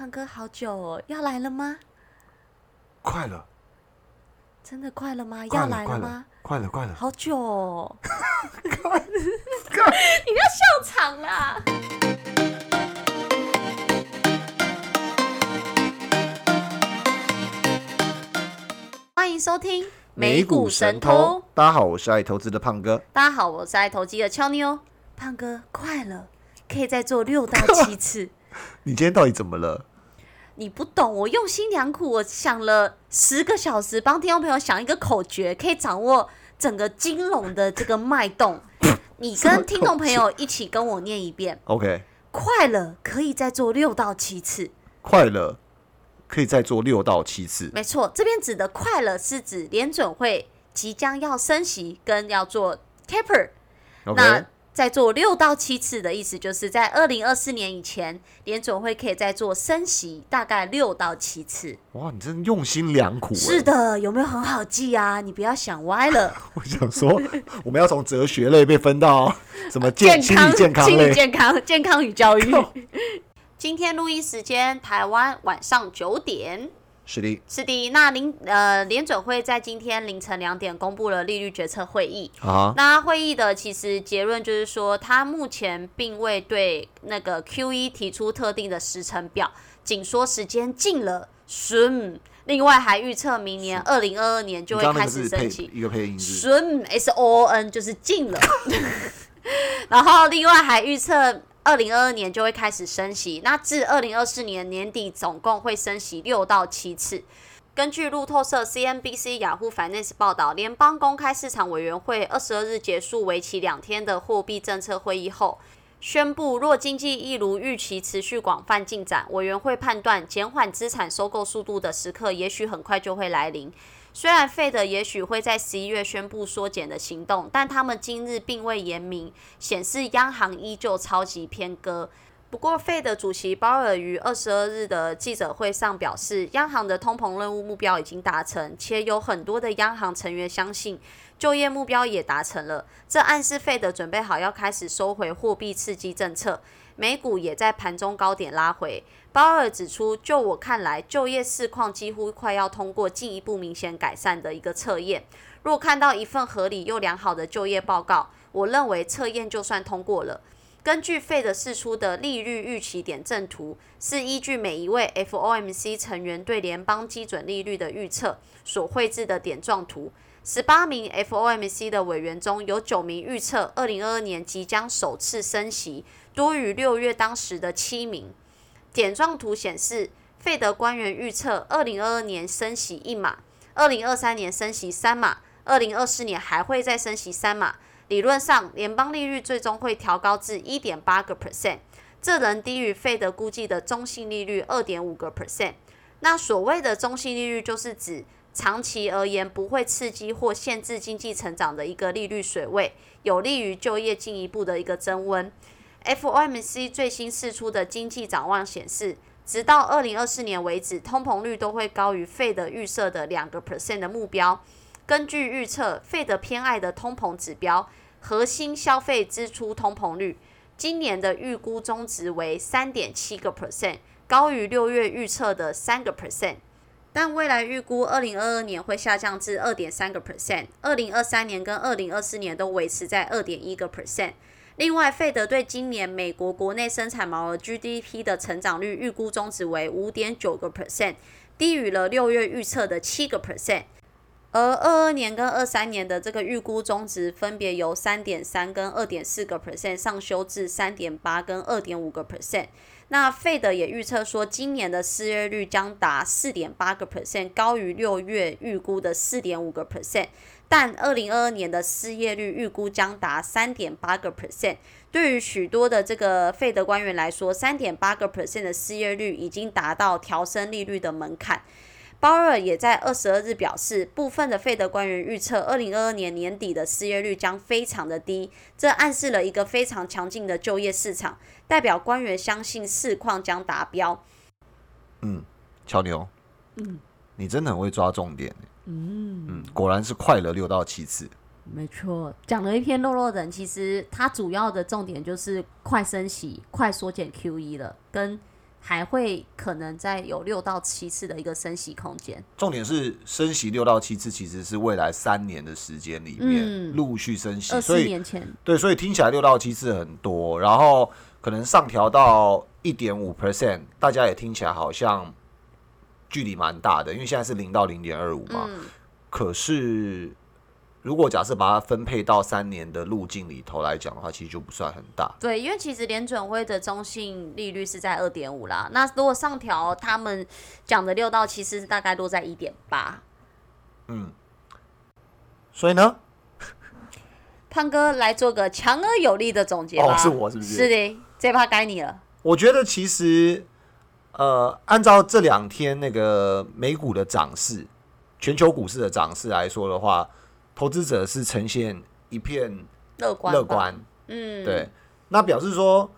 胖哥好久哦，要来了吗？快了，真的快了吗？快要了，快了来吗？，快了，快了！好久哦！你不要笑场啦！欢迎收听美股神偷大家好，我是爱投资的胖哥。大家好，我是爱投机的俏妞。胖哥，快了，可以再做六到七次。你今天到底怎么了？你不懂，我用心良苦，我想了十个小时，帮听众朋友想一个口诀，可以掌握整个金融的这个脉动。你跟听众朋友一起跟我念一遍：OK，快乐，可以再做六到七次。快乐，可以再做六到七次。没错，这边指的快乐是指联准会即将要升息，跟要做 taper。那再做六到七次的意思，就是在二零二四年以前，联总会可以再做升息，大概六到七次。哇，你真用心良苦。是，的，有没有很好记啊？你不要想歪了。我想说，我们要从哲学类被分到 什么健康心理。健康、健康与教育。今天录音时间，台湾晚上九点。是的，是的，那联呃联准会在今天凌晨两点公布了利率决策会议。啊，那会议的其实结论就是说，它目前并未对那个 Q E 提出特定的时程表，仅说时间近了，顺。另外还预测明年二零二二年就会开始升息。一个配音是顺 S O N 就是近了，然后另外还预测二零二二年就会开始升息，那至二零二四年年底总共会升息六到七次。根据路透社、CNBC、雅虎 Finance 报道，联邦公开市场委员会二十二日结束为期两天的货币政策会议后，宣布若经济一如预期持续广泛进展，委员会判断减缓资产收购速度的时刻也许很快就会来临。虽然费德也许会在十一月宣布缩减的行动，但他们今日并未言明，显示央行依旧超级偏鸽。不过，费德主席鲍尔于二十二日的记者会上表示，央行的通膨任务目标已经达成，且有很多的央行成员相信就业目标也达成了。这暗示费德准备好要开始收回货币刺激政策。美股也在盘中高点拉回。鲍尔指出，就我看来，就业市况几乎快要通过进一步明显改善的一个测验。若看到一份合理又良好的就业报告，我认为测验就算通过了。根据费德释出的利率预期点阵图，是依据每一位 FOMC 成员对联邦基准利率的预测所绘制的点状图。十八名 FOMC 的委员中有九名预测二零二二年即将首次升息，多于六月当时的七名。点状图显示，费德官员预测二零二二年升息一码，二零二三年升息三码，二零二四年还会再升息三码。理论上，联邦利率最终会调高至一点八个 percent，这仍低于费德估计的中性利率二点五个 percent。那所谓的中性利率，就是指长期而言不会刺激或限制经济成长的一个利率水位，有利于就业进一步的一个增温。FOMC 最新释出的经济展望显示，直到二零二四年为止，通膨率都会高于费德预设的两个 percent 的目标。根据预测，费德偏爱的通膨指标核心消费支出通膨率，今年的预估中值为三点七个 percent，高于六月预测的三个 percent。但未来预估二零二二年会下降至二点三个 percent，二零二三年跟二零二四年都维持在二点一个 percent。另外，费德对今年美国国内生产毛额 GDP 的成长率预估中值为五点九个 percent，低于了六月预测的七个 percent。而二二年跟二三年的这个预估中值分别由三点三跟二点四个 percent 上修至三点八跟二点五个 percent。那费德也预测说，今年的失业率将达四点八个 percent，高于六月预估的四点五个 percent。但二零二二年的失业率预估将达三点八个 percent。对于许多的这个费德官员来说，三点八个 percent 的失业率已经达到调升利率的门槛。鲍尔也在二十二日表示，部分的费德官员预测，二零二二年年底的失业率将非常的低，这暗示了一个非常强劲的就业市场，代表官员相信市况将达标。嗯，乔牛，嗯，你真的很会抓重点，嗯嗯，果然是快了六到七次。没错，讲了一篇肉肉人，其实它主要的重点就是快升息、快缩减 QE 了，跟还会可能再有六到七次的一个升息空间。重点是升息六到七次，其实是未来三年的时间里面陆续升息，二所以十年前，对，所以听起来六到七次很多，然后可能上调到一点五 percent，大家也听起来好像距离蛮大的，因为现在是零到零点二五嘛。嗯，可是如果假设把它分配到三年的路径里头来讲的话，其实就不算很大。对，因为其实联准会的中性利率是在二点五啦，那如果上调，他们讲的六到七次是大概落在一点八。嗯所以呢，胖哥来做个强而有力的总结吧。哦是我是不是是的，这趴该你了。我觉得其实呃，按照这两天那个美股的涨势，全球股市的涨势来说的话，投资者是呈现一片乐观，乐观。。嗯，对，那表示说，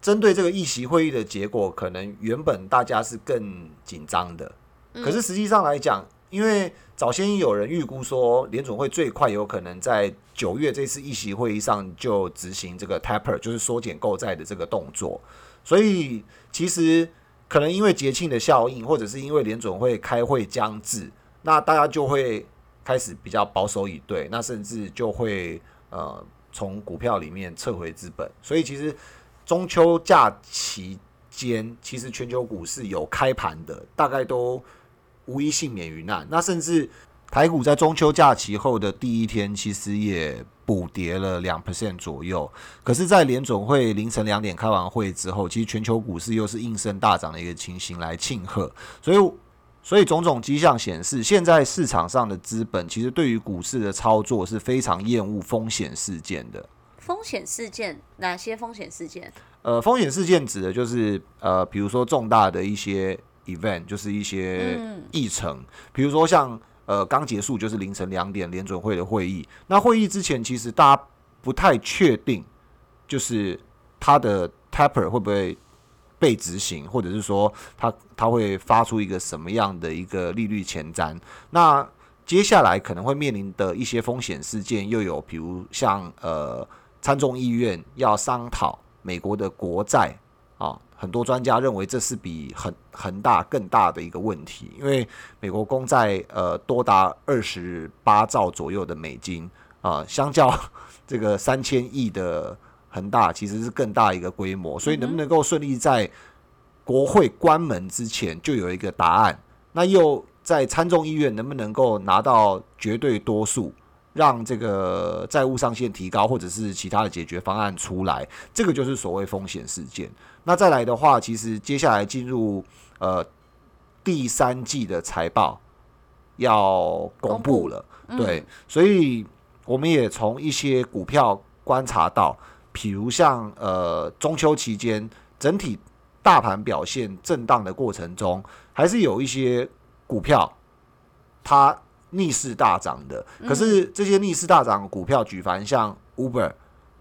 针对这个议席会议的结果，可能原本大家是更紧张的，可是实际上来讲，因为早先有人预估说，联总会最快有可能在九月这次议席会议上就执行这个 taper，就是缩减购债的这个动作，所以其实可能因为节庆的效应，或者是因为联总会开会将至，那大家就会开始比较保守以对，那甚至就会呃从股票里面撤回资本，所以其实中秋假期间，其实全球股市有开盘的，大概都无一幸免于难。那甚至台股在中秋假期后的第一天，其实也补跌了两 percent 左右。可是，在联总会凌晨两点开完会之后，其实全球股市又是应声大涨的一个情形来庆贺，所以。所以种种迹象显示，现在市场上的资本其实对于股市的操作是非常厌恶风险事件的。风险事件哪些风险事件？呃，风险事件指的就是呃，比如说重大的一些 event，就是一些嗯议程，比如说像呃刚结束就是凌晨两点联准会的会议，那会议之前其实大家不太确定，就是它的 taper 会不会被执行，或者是说它它会发出一个什么样的一个利率前瞻，那接下来可能会面临的一些风险事件，又有比如像呃参众议院要商讨美国的国债，很多专家认为这是比恒恒大更大的一个问题，因为美国公债呃多达二十八兆左右的美金啊，相较 这个三千亿的恒大其实是更大一个规模，所以能不能够顺利在国会关门之前就有一个答案？那又在参众议院能不能够拿到绝对多数，让这个债务上限提高，或者是其他的解决方案出来？这个就是所谓风险事件。那再来的话，其实接下来进入呃第三季的财报要公布了，对，所以我们也从一些股票观察到，譬如像呃中秋期间整体大盘表现震荡的过程中，还是有一些股票它逆势大涨的。可是这些逆势大涨股票，举凡像 Uber，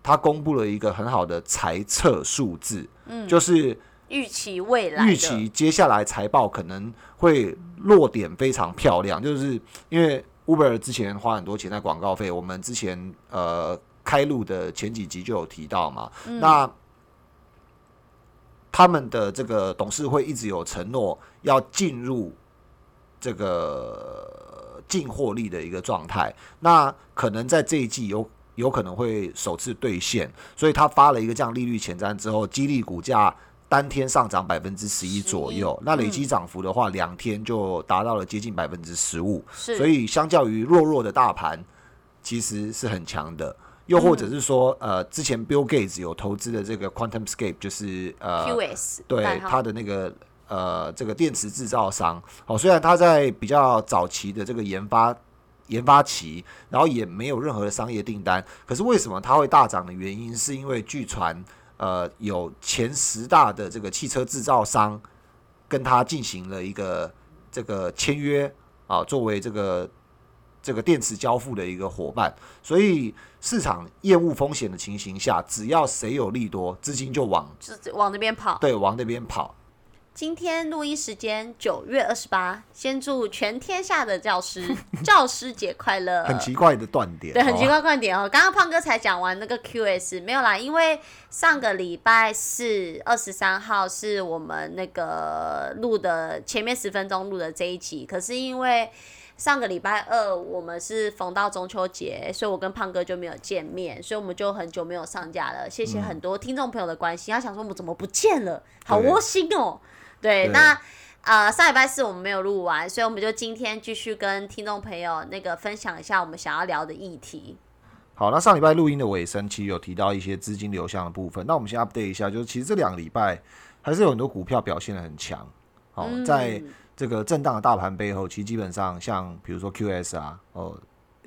它公布了一个很好的财测数字，就是预期未来的预期接下来财报可能会落点非常漂亮，就是因为 Uber 之前花很多钱在广告费，我们之前呃开录的前几集就有提到嘛。那他们的这个董事会一直有承诺要进入这个净获利的一个状态，那可能在这一季有有可能会首次兑现，所以他发了一个这样利率前瞻之后，激励股价单天上涨百分之十一左右，那累积涨幅的话，两天就达到了接近百分之十五，所以相较于弱弱的大盘，其实是很强的。又或者是说，呃，之前 Bill Gates 有投资的这个 QuantumScape，就是呃 QS 对代号。它的那个呃这个电池制造商，哦，虽然它在比较早期的这个研发研发期，然后也没有任何的商业订单，可是为什么它会大涨的原因，是因为据传呃有前十大的这个汽车制造商跟它进行了一个这个签约啊，作为这个这个电池交付的一个伙伴，所以市场厌恶风险的情形下，只要谁有利多，资金就往就往那边跑。对往那边跑。今天录音时间九月二十八，先祝全天下的教师 教师节快乐。很奇怪的断点，对，很奇哦。怪断点哦。刚刚胖哥才讲完那个 QS，没有啦，因为上个礼拜四二十三号是我们那个录的前面十分钟录的这一集，可是因为上个礼拜二我们是逢到中秋节，所以我跟胖哥就没有见面，所以我们就很久没有上架了。谢谢很多听众朋友的关心，他想说我们怎么不见了，好对窝心哦。对，对那。呃，上礼拜四我们没有录完，所以我们就今天继续跟听众朋友那个分享一下我们想要聊的议题。好，那上礼拜录音的尾声，其实有提到一些资金流向的部分。那我们先 update 一下，就是其实这两个礼拜还是有很多股票表现的很强。哦，嗯在这个震荡的大盘背后，其实基本上像比如说 QS 啊，哦，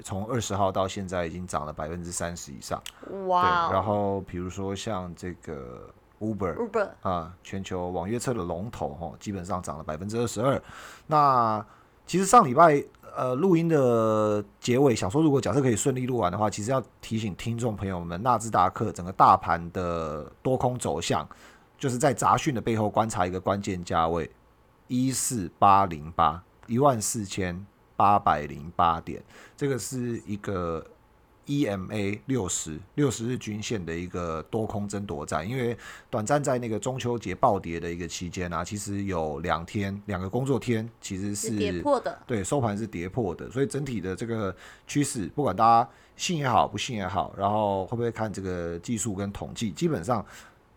从二十号到现在已经涨了百分之三十以上。哇、然后比如说像这个 Uber。Uber 啊，全球网约车的龙头哦，基本上涨了百分之二十二。那其实上礼拜呃录音的结尾，想说如果假设可以顺利录完的话，其实要提醒听众朋友们，纳斯达克整个大盘的多空走向，就是在杂讯的背后观察一个关键价位一四八零八一万四千八百零八点，这个是一个 EMA 六十六十日均线的一个多空争夺战，因为短暂在那个中秋节暴跌的一个期间啊，其实有两天两个工作天其实是跌破的，对，收盘是跌破的，所以整体的这个趋势，不管大家信也好，不信也好，然后会不会看这个技术跟统计，基本上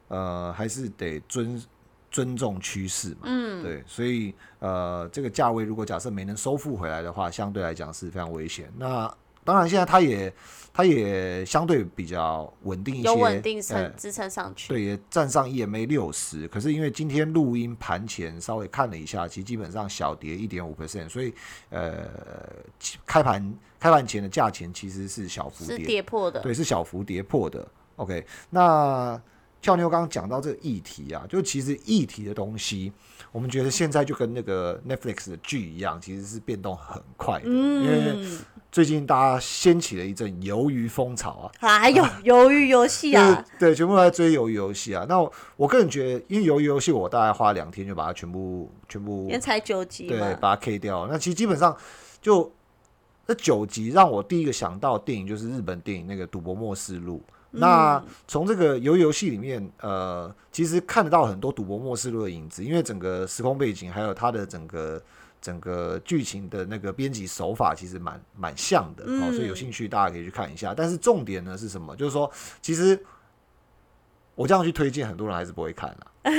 呃还是得尊尊重趋势嘛。嗯，对，所以呃这个价位如果假设没能收复回来的话，相对来讲是非常危险。那当然现在它也它也相对比较稳定一些，有稳定支撑上去。对，也站上 EMA 六十，可是因为今天录音盘前稍微看了一下，其实基本上小跌一点五 percent，所以呃，其开盘开盘前的价钱其实是小幅是跌，破的，对，是小幅跌破的。OK，那俏妞刚刚讲到这个议题啊，就其实议题的东西，我们觉得现在就跟那个 Netflix 的剧一样，其实是变动很快的，因为嗯，最近大家掀起了一阵鱿鱼风潮啊。还有鱿鱼游戏就是啊，对，全部都在追鱿鱼游戏啊。那我我个人觉得，因为鱿鱼游戏，我大概花两天就把它全部全部因为才九集对，把它 K 掉。那其实基本上就那九集，让我第一个想到的电影就是日本电影那个《赌博默示录》。那从这个鱿鱼游戏里面，呃，其实看得到很多《赌博默示录》的影子，因为整个时空背景还有它的整个整个剧情的那个编辑手法，其实蛮蛮像的。哦，所以有兴趣大家可以去看一下。但是重点呢是什么？就是说，其实我这样去推荐，很多人还是不会看啊。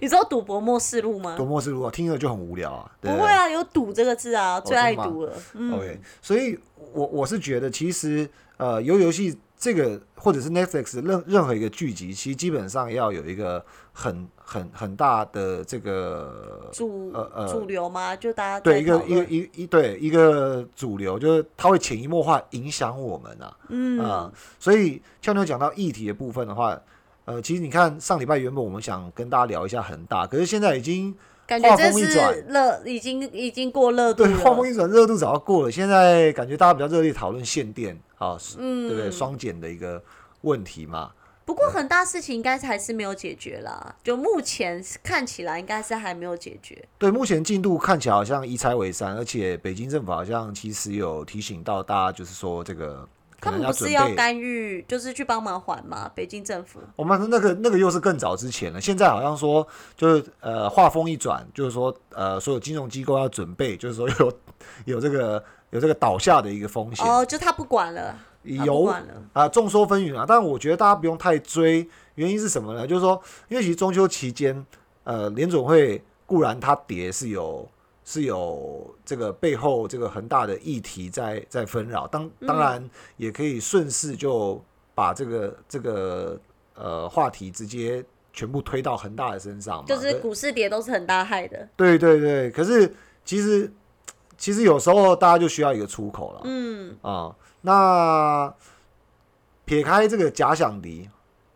你知道赌博默示录吗《赌？博默示录》啊，听了就很无聊啊。对不对不会啊，有赌这个字啊，最爱赌了。嗯 OK，所以我我是觉得，其实呃，游游戏这个或者是 Netflix 任任何一个剧集，其实基本上要有一个很很很大的这个主呃呃主流吗？就大家对一个一个一一对一个主流，就是它会潜移默化影响我们啊。嗯啊、所以俏妞讲到议题的部分的话，呃，其实你看上礼拜原本我们想跟大家聊一下恒大，可是现在已经话感觉这是锋一转热，已经已经过热度对，话锋。一转，热度早就过了。现在感觉大家比较热烈讨论限电啊，嗯对不对？双减的一个问题嘛。不过很大事情应该是还是没有解决啦，就目前看起来应该是还没有解决。对，目前进度看起来好像一拆为三，而且北京政府好像其实有提醒到大家，就是说这个可他们不。是要干预，就是去帮忙还吗？北京政府我们那个那个又是更早之前了，现在好像说就是呃话锋一转，就是说呃所有金融机构要准备，就是说有 有这个有这个倒下的一个风险。哦，就他不管了，有。啊，众说纷纭啊。但我觉得大家不用太追，原因是什么呢？就是说，因为其实中秋期间，呃，联总会固然它跌是有是有这个背后这个很大的议题在在纷扰，当当然也可以顺势就把这个这个呃话题直接全部推到恒大的身上嘛，就是股市跌都是很大害的。对对对。可是其实其实有时候大家就需要一个出口了，嗯，啊，那撇开这个假想敌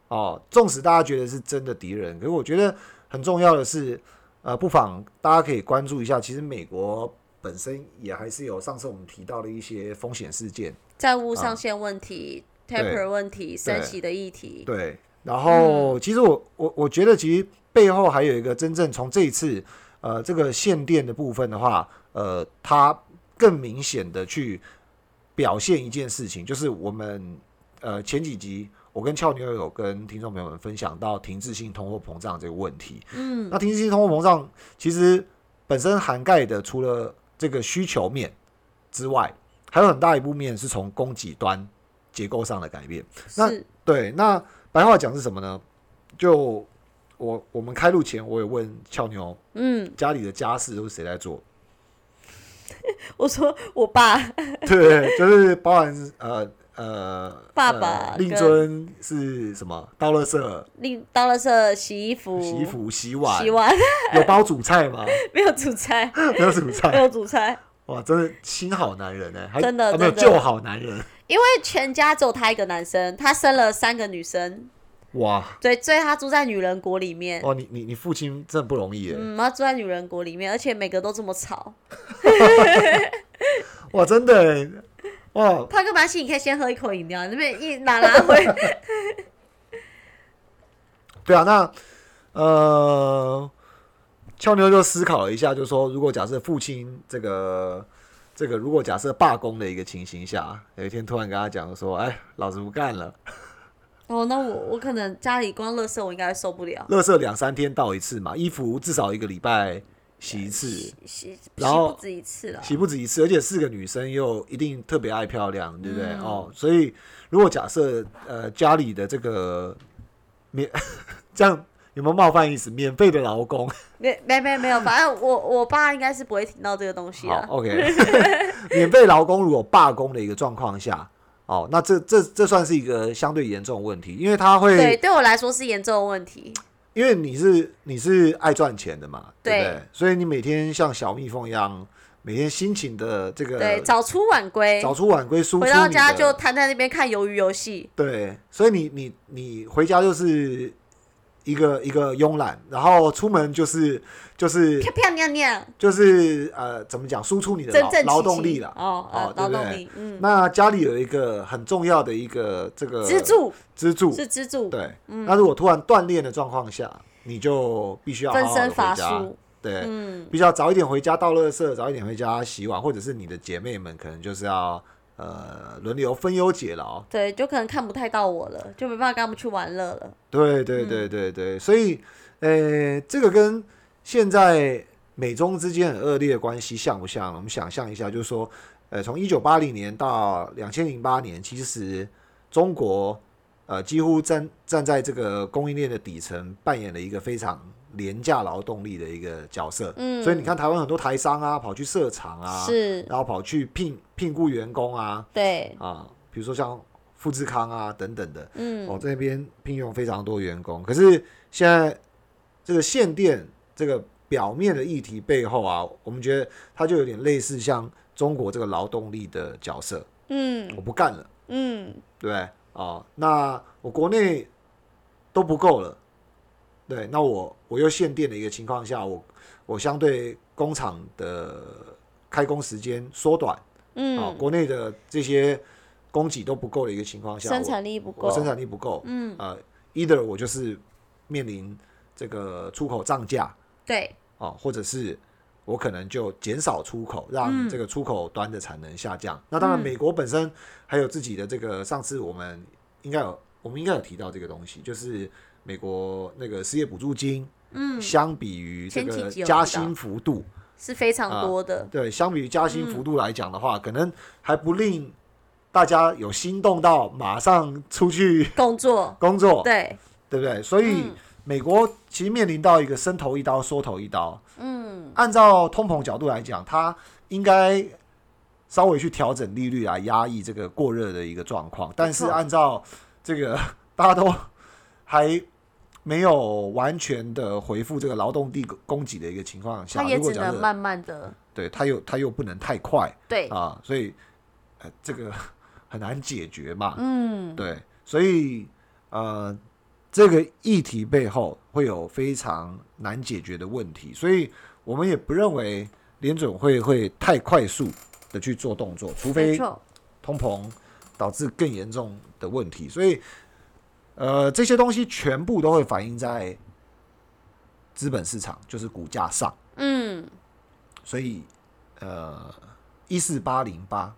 哦，纵使大家觉得是真的敌人，可是我觉得很重要的是，呃，不妨大家可以关注一下，其实美国本身也还是有上次我们提到的一些风险事件，债务上限问题、taper 问题、升对息的议题。对，然后，其实我我我觉得，其实背后还有一个真正从这一次呃这个限电的部分的话，呃，他更明显的去表现一件事情，就是我们呃前几集我跟俏妞有跟听众朋友们分享到停滞性通货膨胀这个问题。嗯，那停滞性通货膨胀其实本身涵盖的除了这个需求面之外，还有很大一部面是从供给端结构上的改变。那对，那白话讲是什么呢？就我我们开录前，我也问俏妞，嗯，家里的家事都是谁在做？我说我爸。对，就是包含呃呃，爸呃令尊是什么？倒垃圾、另到了是洗衣服、洗衣服、洗碗，洗碗。有包煮菜吗？没有煮菜，没有煮没菜，有煮菜，哇，真的新好男人呢，还真的啊没有旧好男人，因为全家只有他一个男生，他生了三个女生，哇对，所以他住在女人国里面。哇，你你你父亲真的不容易耶，嗯，他住在女人国里面，而且每个都这么吵。哇，真的耶，哇，他跟马西，你可以先喝一口饮料，那边一拿拿回。对啊，那呃，俏妞就思考了一下，就说如果假设父亲这个这个，如果假设罢工的一个情形下，有一天突然跟他讲说，哎，老子不干了，哦，那我我可能家里光垃圾我应该受不了。垃圾两三天倒一次嘛，衣服至少一个礼拜洗一次，洗洗然后不止一次了。洗不止一次，而且四个女生又一定特别爱漂亮，对不对？嗯哦，所以如果假设呃家里的这个免 这样有没有冒犯意思？免费的劳工，没没没没有，反正我我爸应该是不会听到这个东西好啊。OK，免费劳工如果罢工的一个状况下，哦，那这这这算是一个相对严重的问题，因为他对，会，对对我来说是严重的问题。因为你是你是爱赚钱的嘛，对不对对？所以你每天像小蜜蜂一样，每天辛勤的这个对，早出晚归，早出晚归输出回到家就瘫在那边看鱿鱼游戏。对，所以你你你回家就是一个一个慵懒，然后出门就是就是漂漂亮亮，就是呃，怎么讲，输出你的劳劳动力了。哦，劳动力，嗯，那家里有一个很重要的一个这个支柱。支柱，是支柱，对。那如果突然断裂的状况下，你就必须要分身乏术。对，嗯，必须要早一点回家倒垃圾，早一点回家洗碗，或者是你的姐妹们可能就是要呃轮流分忧解劳。对，就可能看不太到我了，就没办法跟他们去玩乐了。对对嗯对对对，所以呃，这个跟现在美中之间很恶劣的关系像不像？我们想象一下，就是说，呃，从一九八零年到两千零八年，其实中国呃几乎站站在这个供应链的底层，扮演了一个非常廉价劳动力的一个角色。嗯，所以你看，台湾很多台商啊，跑去设厂啊，是，然后跑去聘聘雇员工啊，对，啊，比如说像富士康啊等等的。嗯，哦，这边聘用非常多员工，可是现在这个限电这个表面的议题背后啊，我们觉得它就有点类似像中国这个劳动力的角色，嗯。我不干了，嗯，对？啊，那我国内都不够了，对，那我我又限电的一个情况下，我我相对工厂的开工时间缩短，嗯。啊，嗯，国内的这些供给都不够的一个情况下，生我产力不够，我生产力不够，嗯，呃，either 我就是面临这个出口涨价对，啊，或者是我可能就减少出口，让嗯。这个出口端的产能下降。那当然，嗯。美国本身还有自己的这个，上次我们应该有，我们应该有提到这个东西，就是美国那个失业补助金，嗯，相比于这个加薪幅度，是非常多的，对，相比于加嗯薪幅度来讲的话，可能还不令大家有心动到马上出去工作，工作，对，对不对？所以嗯。美国其实面临到一个伸头一刀、缩头一刀。嗯，按照通膨角度来讲，它应该稍微去调整利率来压抑这个过热的一个状况。但是按照这个大家都还没有完全的回复这个劳动力供给的一个情况下，如果慢慢的，对它又它又不能太快对，啊，所以呃这个 很难解决嘛。嗯，对，所以呃，这个议题背后会有非常难解决的问题，所以我们也不认为联准会会太快速的去做动作，除非，通膨导致更严重的问题。所以，呃，这些东西全部都会反映在资本市场，就是股价上。嗯，所以，呃，一四八零八，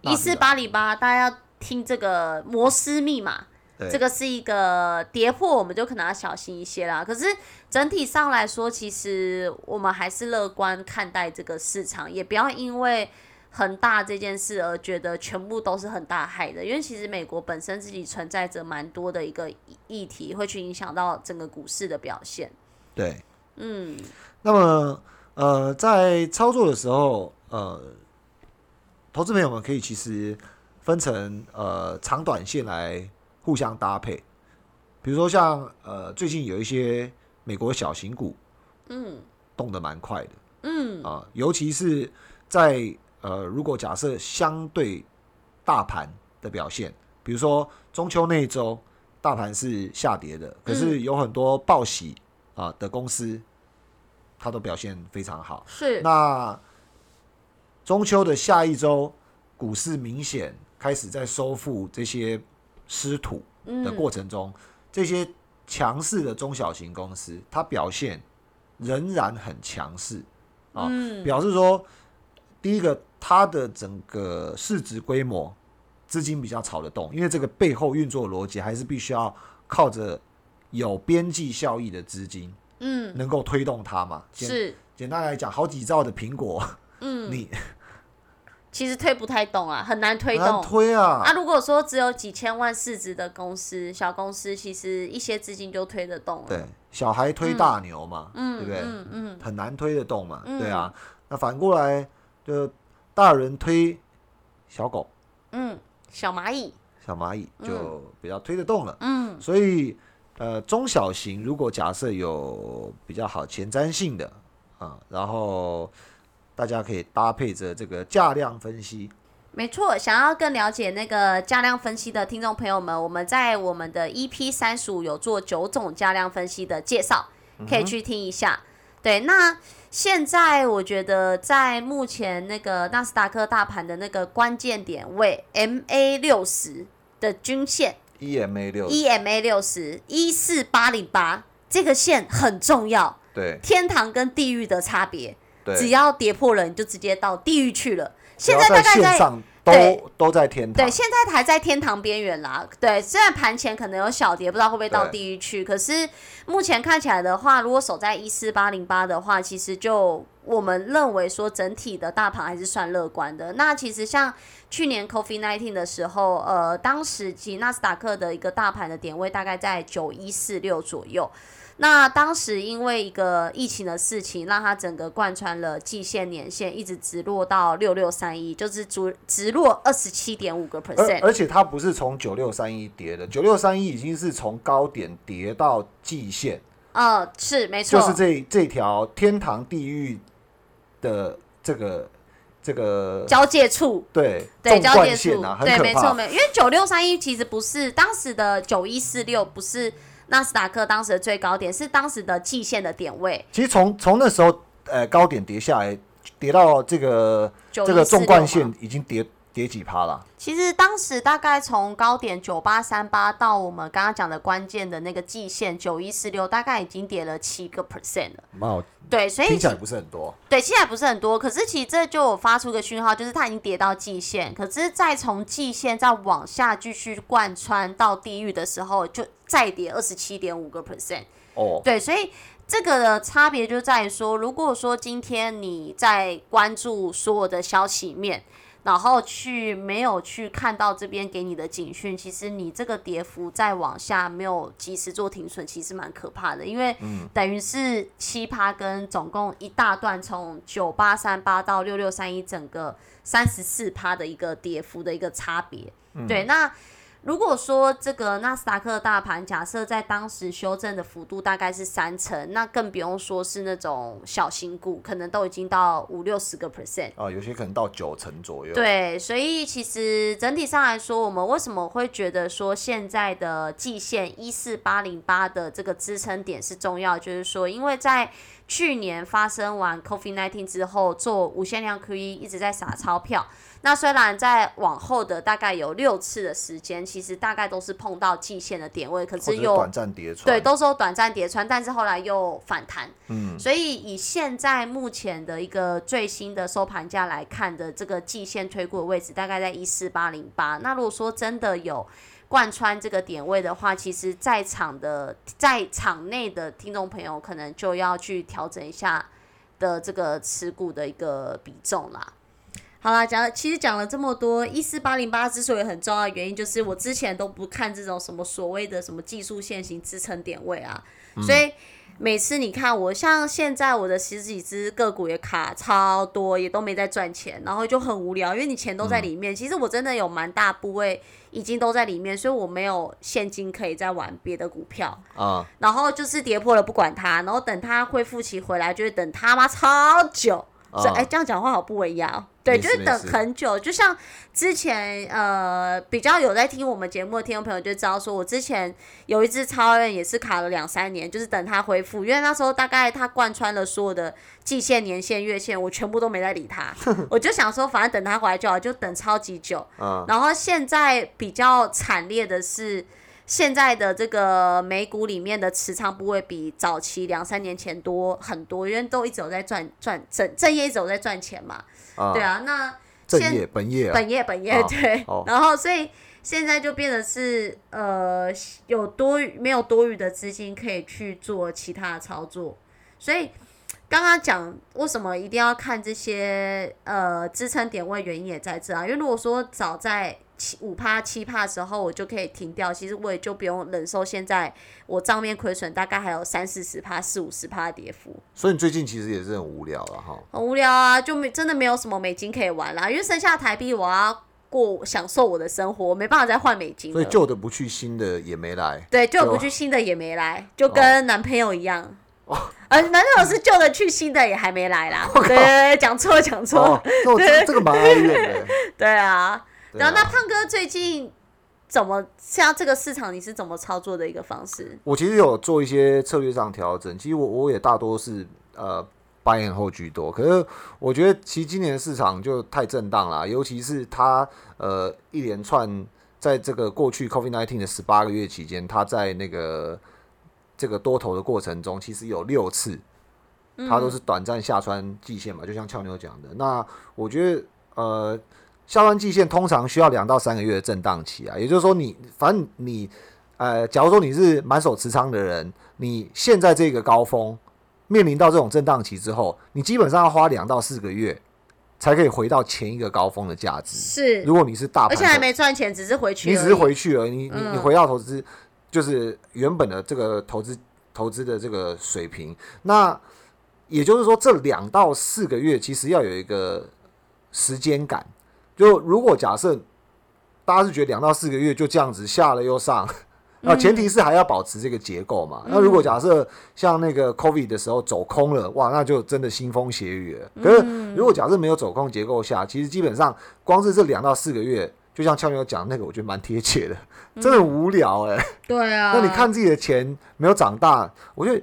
一四八零八，大家要听这个摩斯密码，对这个是一个跌破，我们就可能要小心一些啦。可是整体上来说，其实我们还是乐观看待这个市场，也不要因为恒大这件事而觉得全部都是恒大害的，因为其实美国本身自己存在着蛮多的一个议议题，会去影响到整个股市的表现。对。嗯，那么，呃，在操作的时候，呃，投资朋友们可以其实分成呃长短线来互相搭配。比如说像呃最近有一些美国小型股，嗯，动得蛮快的，嗯，啊、尤其是在呃如果假设相对大盘的表现，比如说中秋那一周大盘是下跌的，可是有很多报喜啊、的公司，它都表现非常好。是，那中秋的下一周，股市明显开始在收复这些失土的嗯过程中，这些强势的中小型公司，它表现仍然很强势啊，嗯。表示说，第一个，它的整个市值规模，资金比较炒得动，因为这个背后运作逻辑还是必须要靠着有边际效益的资金嗯，能够推动它嘛。简是，简单来讲，好几兆的苹果，嗯，你 其实推不太动啊，很难推动。推啊啊，如果说只有几千万市值的公司、小公司，其实一些资金就推得动了。对，小孩推大牛嘛，嗯，对不对？嗯嗯，很难推得动嘛，嗯对啊。那反过来，就大人推小狗、嗯，小蚂蚁，小蚂蚁，就比较推得动了。嗯。所以，呃，中小型如果假设有比较好前瞻性的啊，然后大家可以搭配着这个价量分析，没错，想要更了解那个价量分析的听众朋友们，我们在我们的 EP 三十五有做九种价量分析的介绍，可以去听一下。对，那现在我觉得在目前那个纳斯达克大盘的那个关键点位 MA 六十的均线 EMA 六 EMA 六十一四八零八这个线很重要，对。天堂跟地狱的差别，对，只要跌破了，你就直接到地狱去了。现在在大概在都都在天堂对，，现在还在天堂边缘啦。对，虽然盘前可能有小跌，不知道会不会到地狱去，可是目前看起来的话，如果守在一四八零八的话，其实就我们认为说整体的大盘还是算乐观的。那其实像去年 COVID nineteen 的时候，呃，当时其实纳斯达克的一个大盘的点位大概在九一四六左右。那当时因为一个疫情的事情，让它整个贯穿了季线、年线，一直直落到六六三一，就是直直落二十七点五个 percent。而且它不是从九六三一跌的，九六三一已经是从高点跌到季线，呃，是没错，就是这这条天堂地狱的这个这个交界处，对对交界处，啊，很对。没错没错，因为九六三一其实不是当时的九一四六，不是纳斯达克当时的最高点，是当时的季线的点位。其实从从那时候呃高点跌下来，跌到这个九这个纵贯线已经跌跌几趴了？其实当时大概从高点九八三八到我们刚刚讲的关键的那个季线九一四六，大概已经跌了七个 percent 了。蛮好，对，所以听起来不是很多。对，现在不是很多，可是其实这就有发出个讯号，就是它已经跌到季线，可是再从季线再往下继续贯穿到地狱的时候，就再跌二十七点五个 percent。哦，对，所以这个的差别就在于说，如果说今天你在关注所有的消息面，然后去没有去看到这边给你的警讯，其实你这个跌幅再往下没有及时做停损，其实蛮可怕的，因为等于是七趴跟总共一大段从九八三八到六六三一，整个三十四趴的一个跌幅的一个差别。对，那如果说这个纳斯达克大盘假设在当时修正的幅度大概是三成，那更不用说是那种小型股，可能都已经到五六十个 percent。啊，有些可能到九成左右。，对，所以其实整体上来说，我们为什么会觉得说现在的季线一四八零八的这个支撑点是重要？就是说，因为在去年发生完 COVID-19 之后，做无限量 QE 一直在撒钞票。那虽然在往后的大概有六次的时间，其实大概都是碰到季线的点位，可是又短暂叠穿，对，都是有短暂叠穿，但是后来又反弹。嗯，所以以现在目前的一个最新的收盘价来看的这个季线推估的位置，大概在一四八零八。那如果说真的有贯穿这个点位的话，其实在场的在场内的听众朋友可能就要去调整一下的这个持股的一个比重啦。好啦，讲了其实讲了这么多，一四八零八之所以很重要的原因，就是我之前都不看这种什么所谓的什么技术线型支撑点位啊，所以每次你看我像现在我的十几只个股也卡超多，也都没在赚钱，然后就很无聊，因为你钱都在里面。其实我真的有蛮大部位已经都在里面，所以我没有现金可以再玩别的股票。啊，然后就是跌破了不管它，然后等它恢复期回来，就是等他妈超久。所以啊哎、这样讲话好不文雅哦。对，就是等很久，就像之前呃比较有在听我们节目的听众朋友就知道，说我之前有一只超人也是卡了两三年，就是等它恢复，因为那时候大概它贯穿了所有的季线、年线、月线，我全部都没在理它，我就想说反正等它回来就好，就等超级久。嗯，然后现在比较惨烈的是，现在的这个美股里面的持仓部位比早期两三年前多很多，因为都一直有在赚赚正正业一直有在赚钱嘛，啊。对啊，那现正业本业啊，本业本业、哦对，哦然后所以现在就变得是呃有多余没有多余的资金可以去做其他的操作，所以刚刚讲为什么一定要看这些呃支撑点位，原因也在这啊，因为如果说早在七五趴七趴的时候我就可以停掉，其实我也就不用忍受现在我账面亏损大概还有三四十趴、四五十趴的跌幅。所以你最近其实也是很无聊了哈。很无聊啊，就没真的没有什么美金可以玩啦，因为剩下台币我要过享受我的生活，我没办法再换美金。所以旧的不去，新的也没来。对，旧的不去，新的也没来，就跟男朋友一样。呃，男朋友是旧的去，新的也还没来啦。对对对，讲错讲错。哦，那我这这个蛮哀怨的。对啊，对然后那啊，胖哥最近怎么像这个市场你是怎么操作的一个方式？我其实有做一些策略上调整，其实我我也大多是呃 buy and hold 居多，可是我觉得其实今年的市场就太震荡了，尤其是它呃一连串在这个过去 COVID nineteen 的十八个月期间，它在那个这个多头的过程中，其实有六次它都是短暂下穿季线嘛，就像俏妞讲的。那我觉得呃下端季线通常需要两到三个月的震荡期啊，也就是说你反正你呃，假如说你是满手持仓的人，你现在这个高峰面临到这种震荡期之后，你基本上要花两到四个月才可以回到前一个高峰的价值。是如果你是大盘而且还没赚钱，只是回去。你只是回去了，你你嗯你回到投资，就是原本的这个投资投资的这个水平。那也就是说，这两到四个月其实要有一个时间感。就如果假设大家是觉得两到四个月就这样子下了又上，那前提是还要保持这个结构嘛。那如果假设像那个 COVID 的时候走空了，哇，那就真的腥风血雨了。可是如果假设没有走空结构下，其实基本上光是这两到四个月，就像俏妞讲那个，我觉得蛮贴切的，真的很无聊哎、对啊。那你看自己的钱没有长大，我觉得，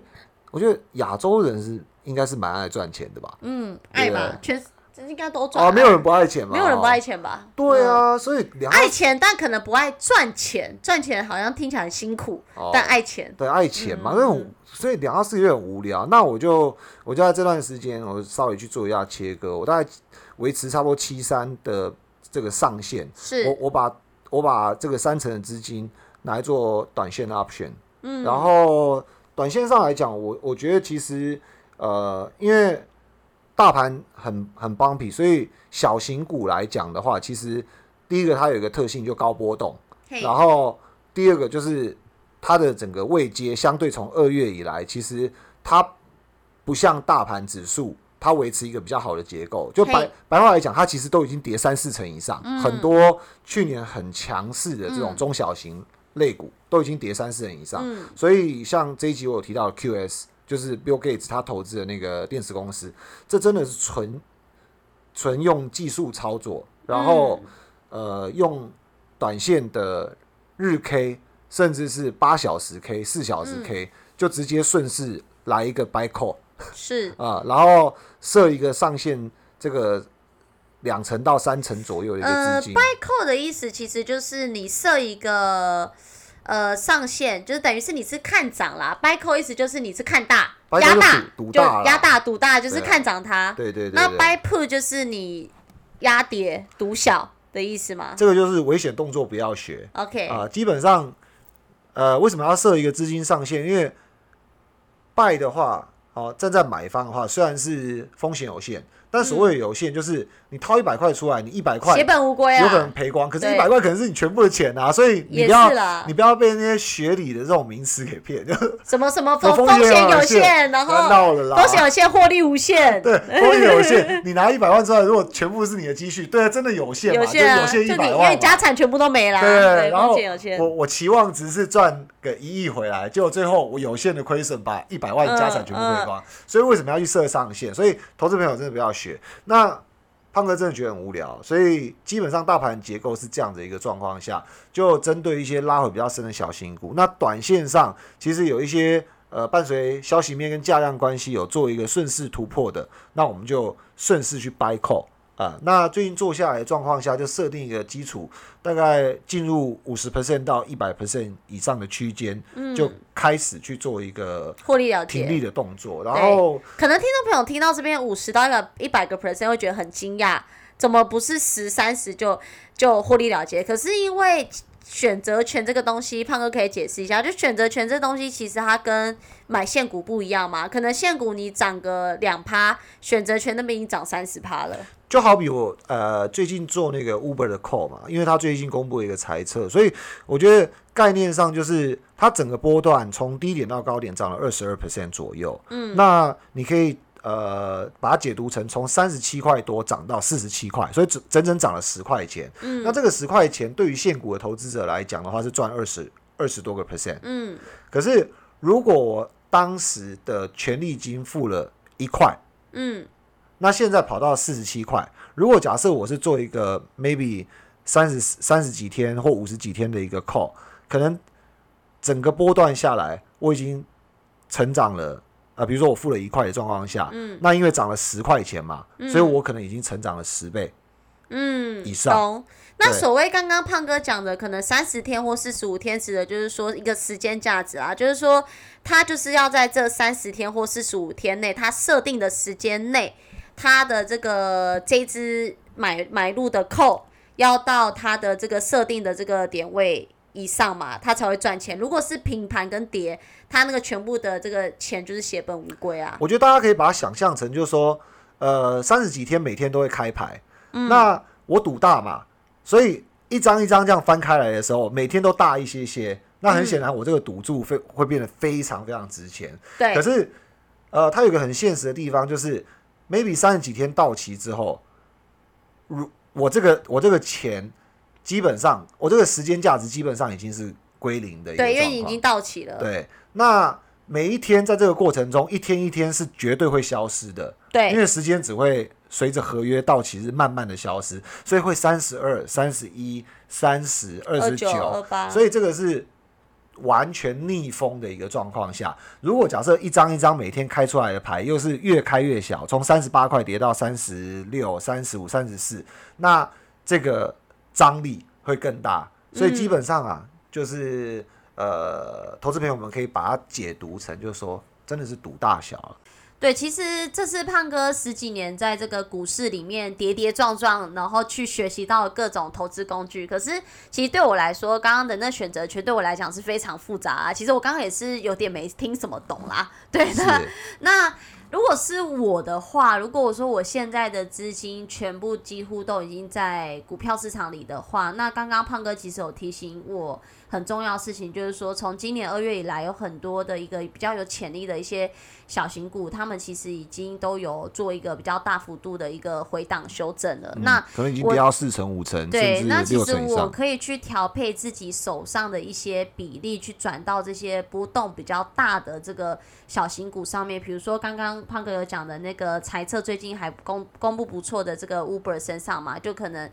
我觉得亚洲人是应该是蛮爱赚钱的吧？嗯，爱吧，全应该都赚。啊，没有人不爱钱嘛，没有人不爱哦。钱吧？对嗯，啊，所以爱钱，但可能不爱赚钱。赚钱好像听起来很辛苦，哦但爱钱。对爱钱嘛，嗯那种所以两到四个月很无聊。那我就我就在这段时间，我稍微去做一下切割，我大概维持差不多七三的这个上限。我是，我把我把这个三成的资金拿来做短线的 option，嗯，然后短线上来讲，我我觉得其实呃，因为大盘很很 bumpy，所以小型股来讲的话，其实第一个它有一个特性就高波动，然后第二个就是它的整个位阶相对从二月以来，其实它不像大盘指数。它维持一个比较好的结构，就白白话来讲，它其实都已经跌三四成以上，很多去年很强势的这种嗯。中小型类股都已经跌三四成以上。嗯。所以像这一集我有提到 QS，就是 Bill Gates 他投资的那个电视公司，这真的是纯纯用技术操作，然后、呃用短线的日 K，甚至是八小时 K、四小时 K，、就直接顺势来一个 buy call，是。啊，然后设一个上限，这个两层到三层左右的一个呃资金。，buy call 的意思其实就是你设一个呃上限，就是等于是你是看涨啦。buy call 意思就是你是看大压大就压大赌大，就是看涨它。对对对那对 buy put 就是你压跌赌小的意思吗这个就是危险动作，不要学？OK，啊、基本上，呃，为什么要设一个资金上限？因为 buy 的话，哦，站在买方的话，虽然是风险有限，但所谓有限就是你掏一百块出来，你一百块血本无归有可能啊。赔光，可是，一百块可能是你全部的钱啊，所以你也不要你不要被那些学理的这种名词给骗，就什么 什么风风风险有限限，然不要闹了啦后风险有限，获利无限。对，风险有限，你拿一百万出来，如果全部是你的积蓄，对啊，真的有限嘛，有限啊，就有限就你因一百万家产全部都没啦，对，然后有限我。我期望值是赚个一亿回来，结果最后我有限的亏损把一百万家产全部亏光，所以为什么要去设上限？所以投资朋友真的不要学。那胖哥真的觉得很无聊，所以基本上大盘结构是这样的一个状况下，就针对一些拉回比较深的小型股，那短线上其实有一些呃伴随消息面跟价量关系有做一个顺势突破的，那我们就顺势去掰扣。啊，那最近做下来的状况下，就设定一个基础，大概进入五十 percent 到一百 percent 以上的区间，嗯就开始去做一个获利了结。停利的动作，然后可能听众朋友听到这边五十到一个一百个 percent 会觉得很惊讶，怎么不是十三十就就获利了结？可是因为选择权这个东西，胖哥可以解释一下，就选择权这东西其实它跟买现股不一样嘛，可能现股你涨个两趴，选择权那边已经涨三十趴了。就好比我呃最近做那个 Uber 的 call 嘛，因为他最近公布一个财测，所以我觉得概念上就是它整个波段从低点到高点涨了二十二 percent 左右。嗯，那你可以呃把它解读成从三十七块多涨到四十七块，所以整整整涨了十块钱。嗯，那这个十块钱对于现股的投资者来讲的话是赚二十二十多个 percent。嗯，可是如果我当时的权利金付了一块，嗯，那现在跑到四十七块，如果假设我是做一个 maybe 三十三十几天或五十几天的一个 call，可能整个波段下来，我已经成长了。啊、比如说我付了一块的状况下，嗯，那因为涨了十块钱嘛，所以我可能已经成长了十倍，嗯，以上懂。那所谓刚刚胖哥讲的，可能三十天或四十五天，指的就是说一个时间价值啊，就是说他就是要在这三十天或四十五天内，他设定的时间内，他的这个这一支买买入的扣要到他的这个设定的这个点位以上嘛，他才会赚钱。如果是平盘跟跌，他那个全部的这个钱就是血本无归啊。我觉得大家可以把它想象成，就是说，呃，三十几天每天都会开牌，那我赌大嘛，所以一张一张这样翻开来的时候，每天都大一些些，那很显然我这个赌注非会变得非常非常值钱。对可，是，呃，它有一个很现实的地方，就是 maybe 三十几天到期之后，如我这个我这个钱基本上我这个时间价值基本上已经是归零的一个对，因为你已经到期了。对，那每一天在这个过程中，一天一天是绝对会消失的，对。因为时间只会随着合约到期日慢慢的消失，所以会三十二、三十一、三十、二十九，29所以这个是完全逆风的一个状况下。如果假设一张一张每天开出来的牌又是越开越小，从三十八块跌到三十六、三十五、三十四，那这个张力会更大，所以基本上啊，就是呃，投资朋友们可以把它解读成，就是说真的是赌大小。对，其实这是胖哥十几年在这个股市里面跌跌撞撞，然后去学习到各种投资工具。可是其实对我来说，刚刚的那选择权对我来讲是非常复杂啊。其实我刚刚也是有点没听什么懂啦。对，是那 那如果是我的话，如果我说我现在的资金全部几乎都已经在股票市场里的话，那刚刚胖哥其实有提醒我很重要的事情，就是说从今年二月以来，有很多的一个比较有潜力的一些小型股，他们其实已经都有做一个比较大幅度的一个回档修正了。那可能已经我跌到四成、五成，对，那其实我。可以去调配自己手上的一些比例，去转到这些波动比较大的这个小型股上面。比如说刚刚胖哥有讲的那个财测，最近还公公布不错的这个 Uber 身上嘛，就可能。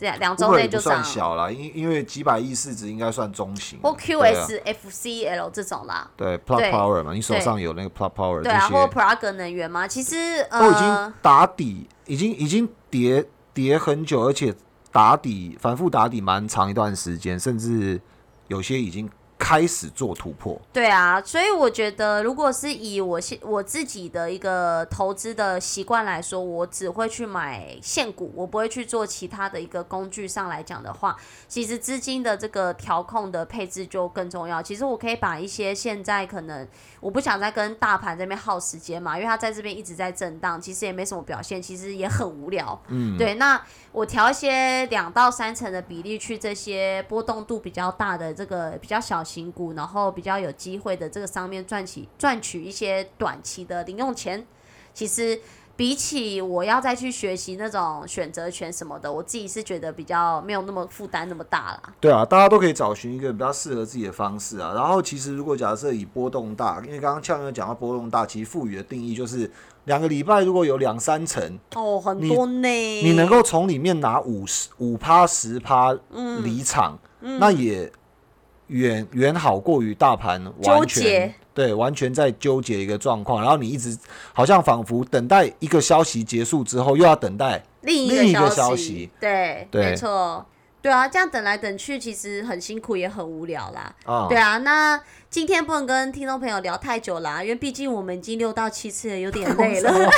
这样两周内就涨算。小了，因因为几百亿市值应该算中型的。或对啊 QS、FCL 这种啦，对 Plug Power 嘛，你手上有那个 Plug Power 对啊，这或 Plug 能源嘛，其实都已经呃，打底，已经已经跌跌很久，而且打底反复打底蛮长一段时间，甚至有些已经开始做突破。对啊，所以我觉得，如果是以我现我自己的一个投资的习惯来说，我只会去买现股，我不会去做其他的一个工具上来讲的话，其实资金的这个调控的配置就更重要。其实我可以把一些现在可能我不想再跟大盘这边耗时间嘛，因为它在这边一直在震荡，其实也没什么表现，其实也很无聊。嗯，对，那我调一些两到三成的比例去这些波动度比较大的这个比较小型股，然后比较有机会的这个上面赚取赚取一些短期的零用钱。其实比起我要再去学习那种选择权什么的，我自己是觉得比较没有那么负担那么大啦。对啊，大家都可以找寻一个比较适合自己的方式啊。然后其实如果假设以波动大，因为刚刚呛有讲到波动大，其实赋予的定义就是两个礼拜如果有两三成，哦，很多呢。你能够从里面拿五十五趴十趴嗯离场，那也远远好过于大盘纠完结全对完全在纠结一个状况，然后你一直好像仿佛等待一个消息结束之后，又要等待另另一个消息息，对，对没错，对啊，这样等来等去，其实很辛苦，也很无聊啦。啊。对啊，那今天不能跟听众朋友聊太久啦，因为毕竟我们已经六到七次了，有点累了，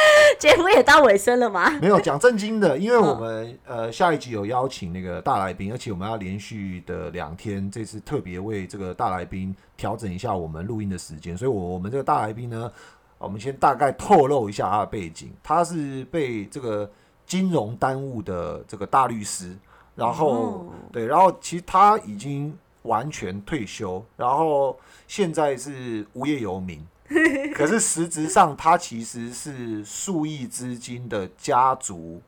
节目也到尾声了嘛。没有讲正经的，因为我嗯们、呃下一集有邀请那个大来宾，而且我们要连续的两天，这次特别为这个大来宾调整一下我们录音的时间，所以我我们这个大来宾呢，我们先大概透露一下他的背景，他是被这个金融耽误的这个大律师，然后、哦对，然后其实他已经完全退休，然后现在是无业游民。可是实质上，他其实是数亿资金的家族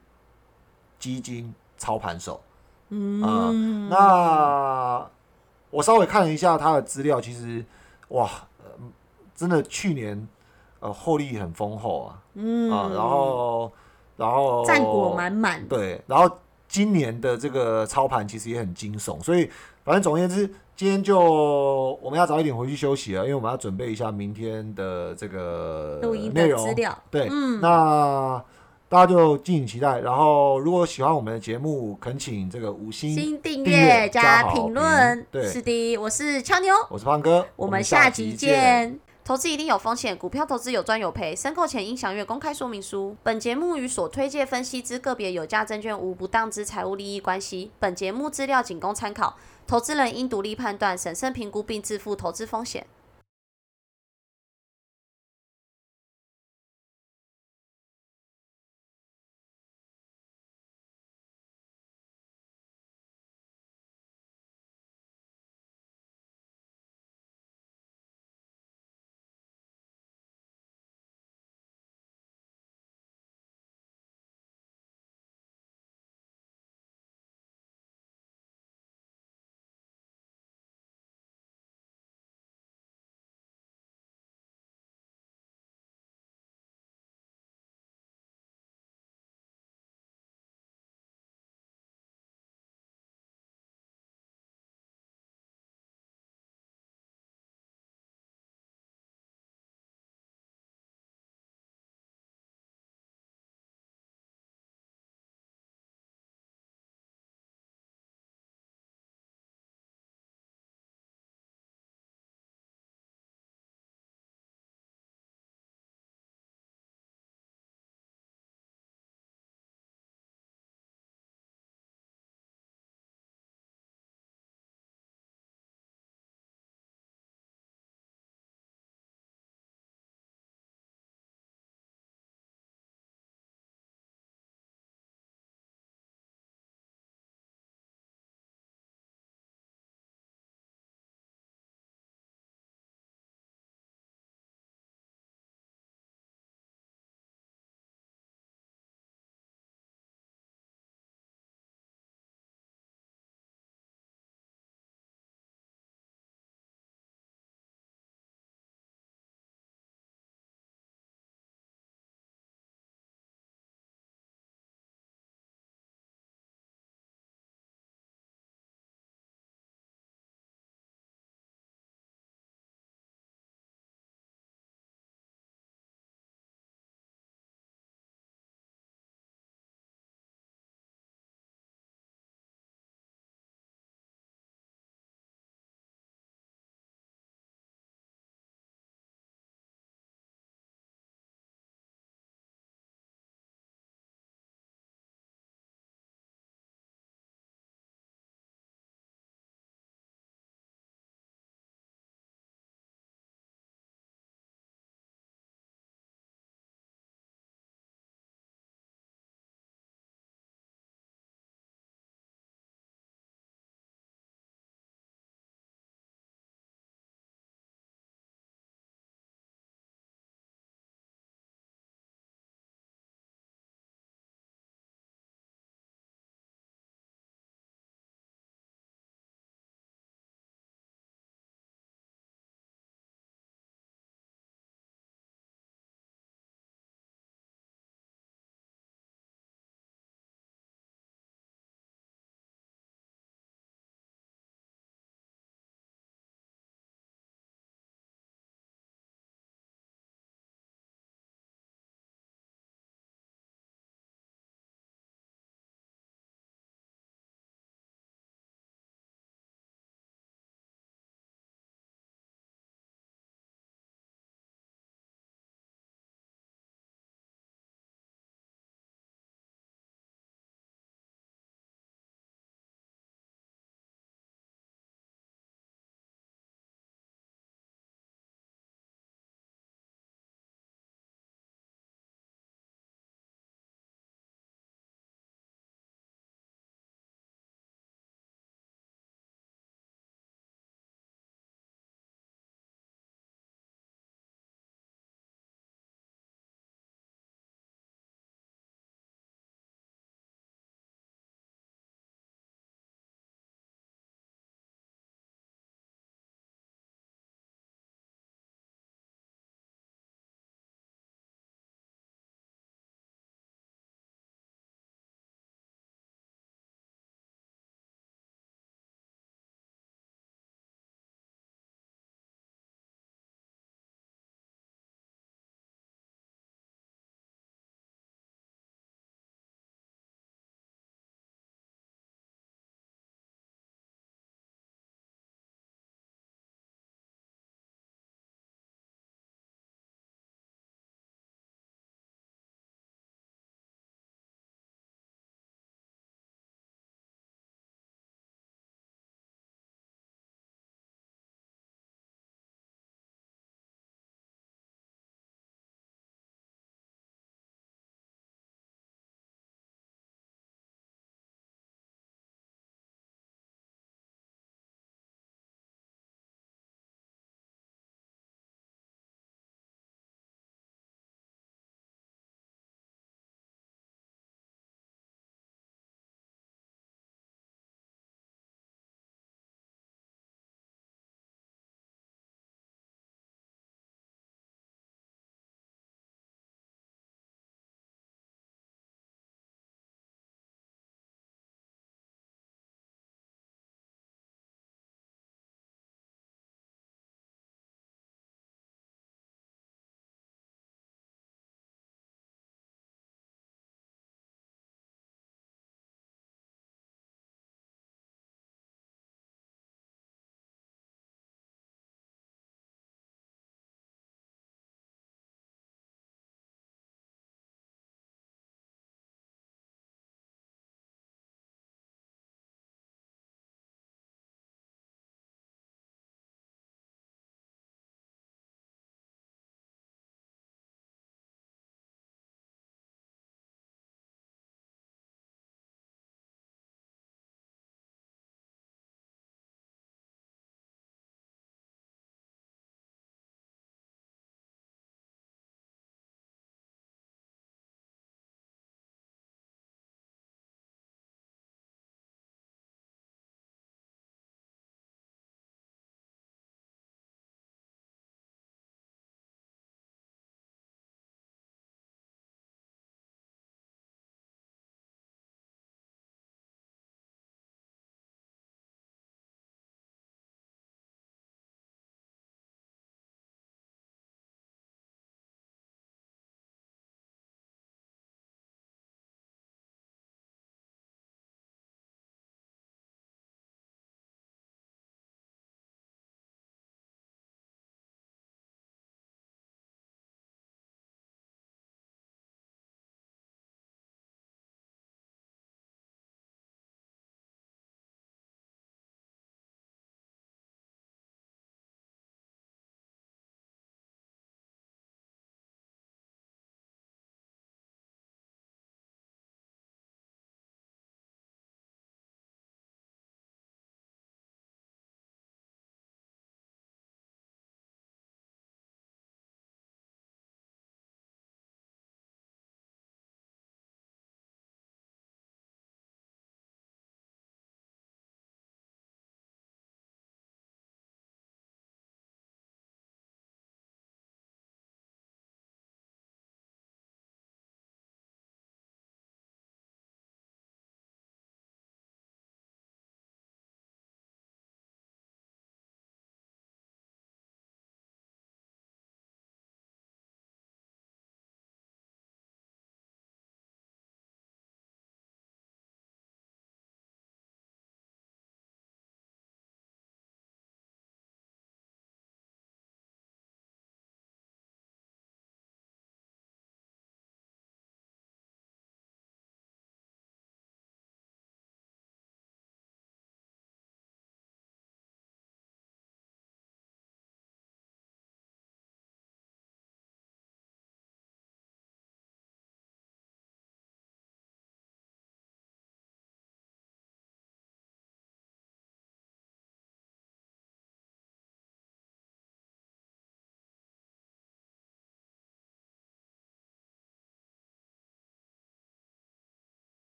基金操盘手。嗯，那我稍微看了一下他的资料，其实哇，呃真的去年呃获利很丰厚啊，嗯。啊，然后然后战果满满。对，然后今年的这个操盘其实也很惊悚，所以反正总而言之，今天就我们要早一点回去休息了，因为我们要准备一下明天的这个录音内容。的资料，对，嗯。那大家就敬请期待。然后如果喜欢我们的节目，恳请这个五星新订订阅阅加评论，对是的，我是俏妞，我是胖哥，我们下下集见。投资一定有风险，股票投资有赚有赔，申购前应详阅公开说明书。本节目与所推介分析之个别有价证券无不当之财务利益关系。本节目资料仅供参考，投资人应独立判断、审慎评估并自负投资风险。